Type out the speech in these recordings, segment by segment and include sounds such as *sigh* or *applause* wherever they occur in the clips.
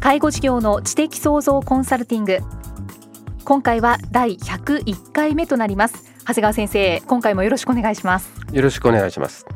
介護事業の知的創造コンサルティング。今回は第101回目となります。長谷川先生今回もよろしくお願いします。よろしくお願いします。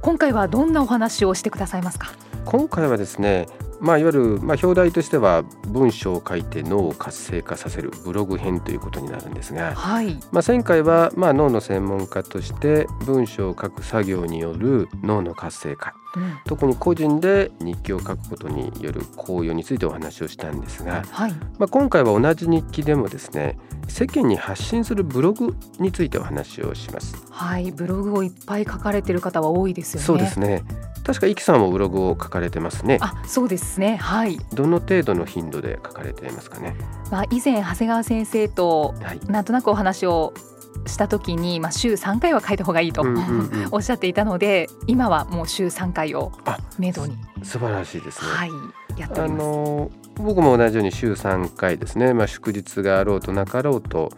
今回はどんなお話をしてくださいますか？今回はですねまあ、いわゆる、まあ、表題としては文章を書いて脳を活性化させるブログ編ということになるんですが、はい、まあ、前回は、まあ、脳の専門家として文章を書く作業による脳の活性化、うん、特に個人で日記を書くことによる効用についてお話をしたんですが、はい、まあ、今回は同じ日記でもですね世間に発信するブログについてお話をします。はい、ブログをいっぱい書かれている方は多いですよね。そうですね。確かイキさんもブログを書かれてますね。あ、そうですね。はい。どの程度の頻度で書かれていますかね？まあ以前長谷川先生となんとなくお話をした時に、まあ、週3回は書いた方がいいと、うんうんうん、*laughs* おっしゃっていたので今はもう週3回をめどに素晴らしいですね。はい、やってあの僕も同じように週3回ですね、まあ、祝日があろうとなかろうと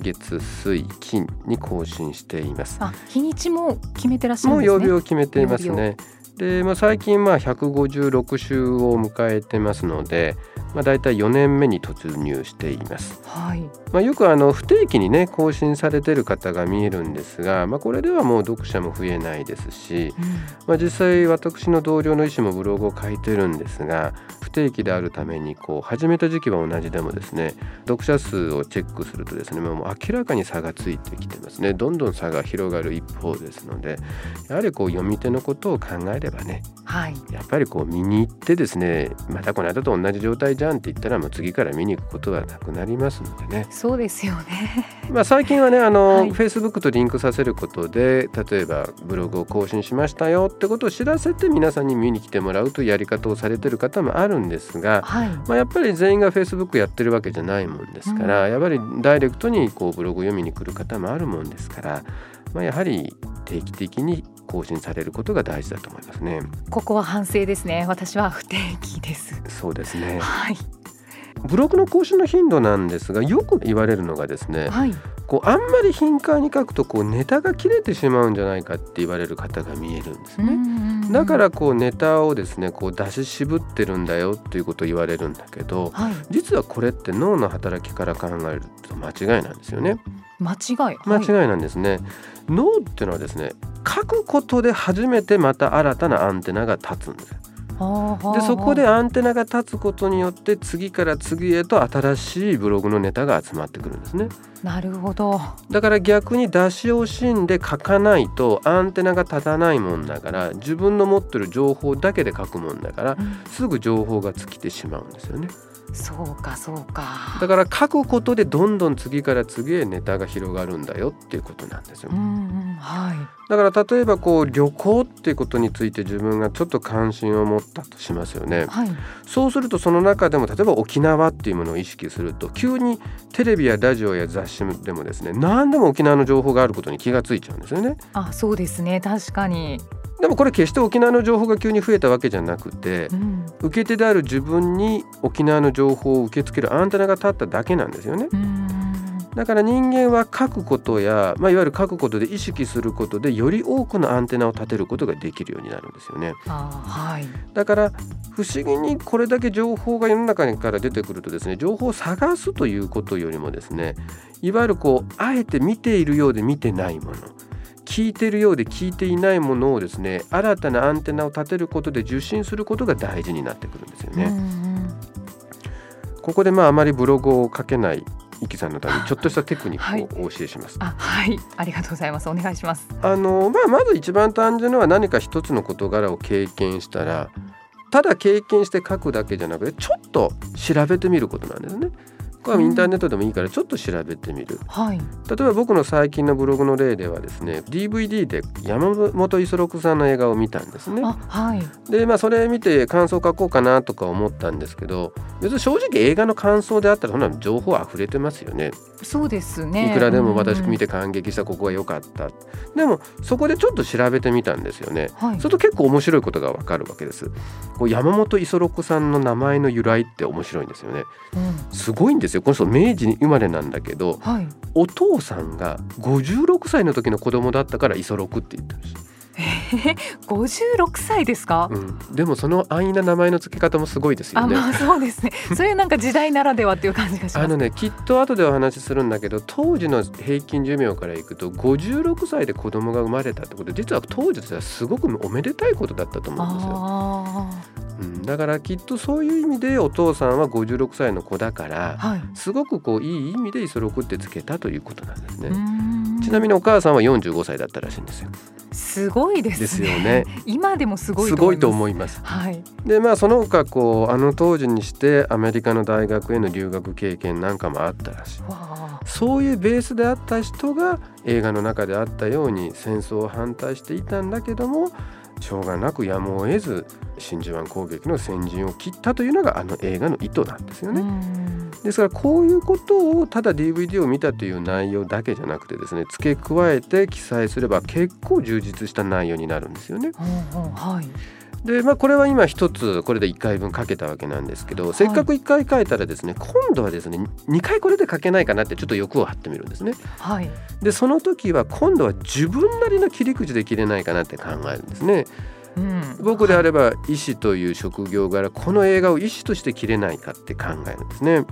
月水金に更新しています。あ日にちも決めてらっしゃるんですね。もう曜日を決めていますね。で、まあ、最近まあ156週を迎えてますので、まあ、大体4年目に突入しています。はい。まあ、よくあの不定期にね更新されてる方が見えるんですが、まあ、これではもう読者も増えないですし、うん、まあ、実際私の同僚の医師もブログを書いてるんですが不定期であるためにこう始めた時期は同じでもですね読者数をチェックするとですねもう明らかに差がついてきてますね。どんどん差が広がる一方ですのでやはりこう読み手のことを考えればね、はい、やっぱりこう見に行ってですねまたこの間と同じ状態じゃんって言ったらもう次から見に行くことはなくなりますのでね。そうですよね。まあ最近はねあの、はい、Facebook とリンクさせることで例えばブログを更新しましたよってことを知らせて皆さんに見に来てもらうというやり方をされてる方もあるんですが、はい、まあ、やっぱり全員が Facebook やってるわけじゃないもんですから、うん、やっぱりダイレクトにこうブログを読みに来る方もあるもんですから、まあ、やはり定期的に更新されることが大事だと思いますね。ここは反省ですね。私は不定期です。そうですね。はい。ブログの更新の頻度なんですがよく言われるのがですね、はい、こうあんまり頻繁に書くとこうネタが切れてしまうんじゃないかって言われる方が見えるんですね。だからこうネタをですねこう出し渋ってるんだよということを言われるんだけど、はい、実はこれって脳の働きから考えると間違いなんですよね。間違い、はい、間違いなんですね。脳っていうのはですね書くことで初めてまた新たなアンテナが立つんです。でそこでアンテナが立つことによって次から次へと新しいブログのネタが集まってくるんですね。なるほどだから逆に出し惜しんで書かないとアンテナが立たないもんだから自分の持ってる情報だけで書くもんだから、うん、すぐ情報が尽きてしまうんですよね。そうかそうかだから書くことでどんどん次から次へネタが広がるんだよっていうことなんですよ。うんうんはい、だから例えばこう旅行っていうことについて自分がちょっと関心を持ったとしますよね。はい、そうするとその中でも例えば沖縄っていうものを意識すると急にテレビやラジオや雑誌でもですね何でも沖縄の情報があることに気がついちゃうんですよね。あそうですね確かにでもこれ決して沖縄の情報が急に増えたわけじゃなくて、うん、受け手である自分に沖縄の情報を受け付けるアンテナが立っただけなんですよね。だから人間は書くことや、まあ、いわゆる書くことで意識することでより多くのアンテナを立てることができるようになるんですよね。はい、だから不思議にこれだけ情報が世の中から出てくるとですね情報を探すということよりもですねいわゆるこうあえて見ているようで見てないもの聞いているようで聞いていないものをですね新たなアンテナを立てることで受信することが大事になってくるんですよね。ここでまああまりブログを書けないイキさんのためにちょっとしたテクニックをお教えします。はい、あはいありがとうございますお願いします。あのまあまず一番単純なのは何か一つの事柄を経験したらただ経験して書くだけじゃなくてちょっと調べてみることなんですね。これはインターネットでもいいからちょっと調べてみる、はい、例えば僕の最近のブログの例ではですね DVD で山本五十六さんの映画を見たんですね。はい、でまあそれ見て感想書こうかなとか思ったんですけど別に正直映画の感想であったらそんな情報溢れてますよね。そうですね。いくらでも私見て感激したここが良かった、でもそこでちょっと調べてみたんですよね、はい、それと結構面白いことがわかるわけです。こう山本五十六さんの名前の由来って面白いんですよね、うん、すごいんですよ。この人明治に生まれなんだけど、はい、お父さんが56歳の時の子供だったから五十六って言ったんです五十六歳ですか、うん、でもその安易な名前の付け方もすごいですよね。あまあそうですね。*laughs* そういうなんか時代ならではっていう感じがします。あのねきっと後でお話しするんだけど当時の平均寿命からいくと五十六歳で子供が生まれたってこと実は当時としてはすごくおめでたいことだったと思うんですようん、だからきっとそういう意味でお父さんは56歳の子だから、はい、すごくこういい意味でイソロクってつけたということなんですねちなみにお母さんは45歳だったらしいんですよすごいです、ね、ですよね。*laughs* 今でもすごいすごいと思います。はい。でまあその他こうあの当時にしてアメリカの大学への留学経験なんかもあったらしい。そういうベースであった人が映画の中であったように戦争を反対していたんだけどもしょうがなくやむを得ず真珠湾攻撃の先陣を切ったというのがあの映画の意図なんですよね。ですからこういうことをただ DVD を見たという内容だけじゃなくてですね付け加えて記載すれば結構充実した内容になるんですよね。はいでまあ、これは今一つこれで1回分書けたわけなんですけど、はい、せっかく1回書いたらですね今度はですね2回これで書けないかなってちょっと欲を張ってみるんですね。はい、でその時は今度は自分なりの切り口で切れないかなって考えるんですね。うん、僕であれば医師という職業柄この映画を医師として切れないかって考えるんですね。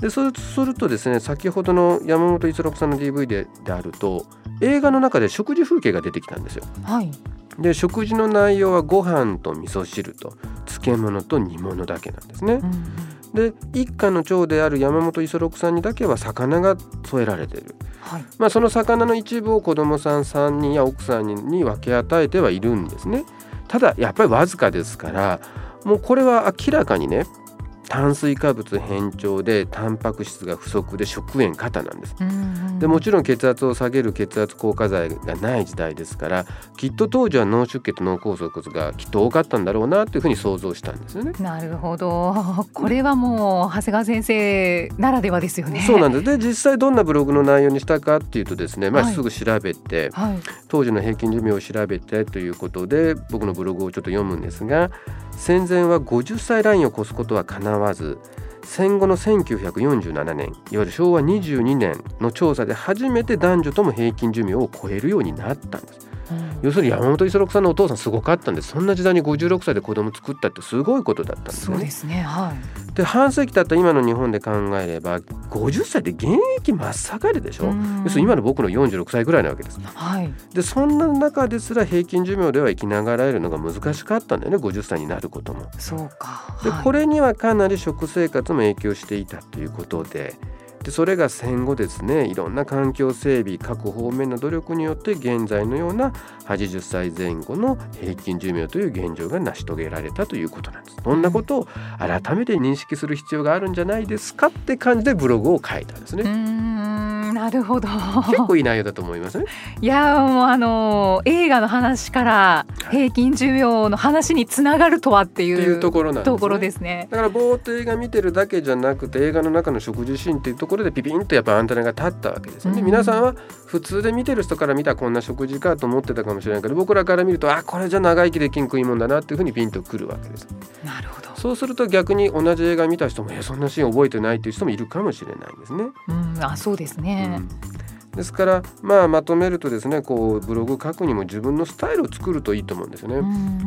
でそうするとですね先ほどの山本五十六さんの DVD でであると映画の中で食事風景が出てきたんですよ。はいで食事の内容はご飯と味噌汁と漬物と煮物だけなんですね。うんで一家の長である山本五十六さんにだけは魚が添えられている、はい、まあ、その魚の一部を子供さん3人や奥さんに分け与えてはいるんですね。ただやっぱりわずかですからもうこれは明らかにね炭水化物偏重でタンパク質が不足で食塩過多なんです、でもちろん血圧を下げる血圧硬化剤がない時代ですからきっと当時は脳出血脳梗塞がきっと多かったんだろうなというふうに想像したんですよね。なるほど。*laughs* これはもう長谷川先生ならではですよね。そうなんです。で実際どんなブログの内容にしたかっていうとですね、まあ、すぐ調べて、はい、当時の平均寿命を調べてということで僕のブログをちょっと読むんですが戦前は50歳ラインを越すことはかなわず戦後の1947年いわゆる昭和22年の調査で初めて男女とも平均寿命を超えるようになったんです。要するに山本五十六さんのお父さんすごかったんですそんな時代に56歳で子供作ったってすごいことだったんですね。そうですねはい、で半世紀経った今の日本で考えれば50歳で現役真っ盛りでしょ要するに今の僕の46歳ぐらいなわけです。はい、でそんな中ですら平均寿命では生きながらえるのが難しかったんだよね50歳になることも。そうか、でこれにはかなり食生活も影響していたということで。でそれが戦後ですねいろんな環境整備各方面の努力によって現在のような80歳前後の平均寿命という現状が成し遂げられたということなんです。そんなことを改めて認識する必要があるんじゃないですかって感じでブログを書いたんですね。なるほど。結構いい内容だと思います？ね *laughs* いやもうあの映画の話から平均寿命の話につながるとはっていうところなんです、ね、ところですね。だからぼーっと映画見てるだけじゃなくて映画の中の食事シーンっていうところでピピンとやっぱアンテナが立ったわけですよね、うん、皆さんは普通で見てる人から見たこんな食事かと思ってたかもしれないけど僕らから見るとあこれじゃ長生きできん食いもんだなっていうふうにピンとくるわけです。なるほどそうすると逆に同じ映画見た人もえそんなシーン覚えてないっていう人もいるかもしれないんですね。うん、あそうですね、うんですからまあまとめるとですねこうブログ書くにも自分のスタイルを作るといいと思うんですよね。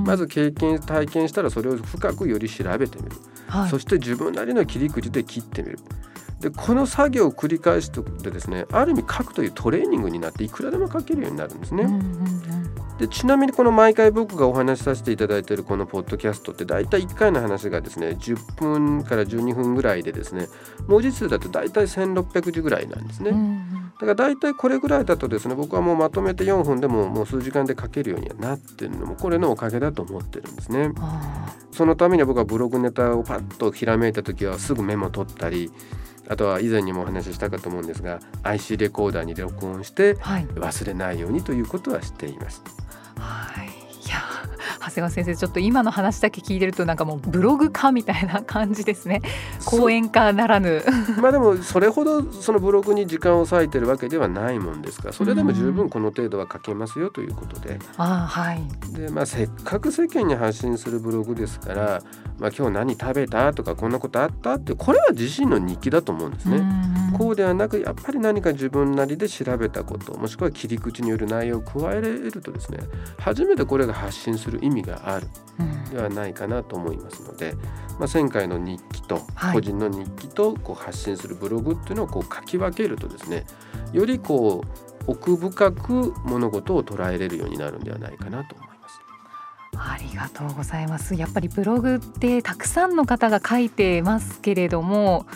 まず経験体験したらそれを深くより調べてみる、はい、そして自分なりの切り口で切ってみる。でこの作業を繰り返してですねある意味書くというトレーニングになっていくらでも書けるようになるんですね。でちなみにこの毎回僕がお話しさせていただいているこのポッドキャストって大体1回の話がですね10分から12分ぐらいでですね文字数だと大体1600字ぐらいなんですね。だから大体これぐらいだとですね僕はもうまとめて4分でももう数時間で書けるようにはなってるのもこれのおかげだと思ってるんですね。そのために僕はブログネタをパッとひらめいた時はすぐメモ取ったりあとは以前にもお話ししたかと思うんですが IC レコーダーに録音して忘れないようにということはしています。はい、い。や長谷川先生ちょっと今の話だけ聞いてるとなんかもうブログ化みたいな感じですね。*laughs* 講演家ならぬ。まあでもそれほどそのブログに時間を割いてるわけではないもんですからそれでも十分この程度は書けますよということで、あはい。でまあ、せっかく世間に発信するブログですからまあ、今日何食べたとかこんなことあったってこれは自身の日記だと思うんですね。こうではなくやっぱり何か自分なりで調べたこともしくは切り口による内容を加えるとですね初めてこれが発信する意味があるではないかなと思いますので、まあ、前回の日記と個人の日記とこう発信するブログっていうのをこう書き分けるとですねよりこう奥深く物事を捉えれるようになるんではないかなと思います。ありがとうございます。やっぱりブログってたくさんの方が書いてますけれども、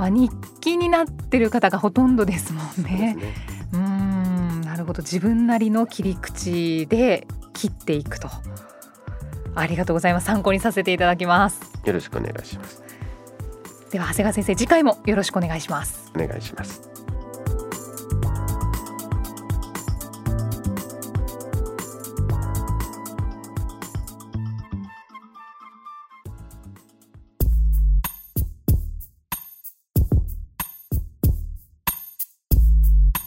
まあ、日記になってる方がほとんどですもんね。ね。うんなるほど。自分なりの切り口で切っていくと。ありがとうございます。参考にさせていただきます。よろしくお願いします。では長谷川先生次回もよろしくお願いします。お願いします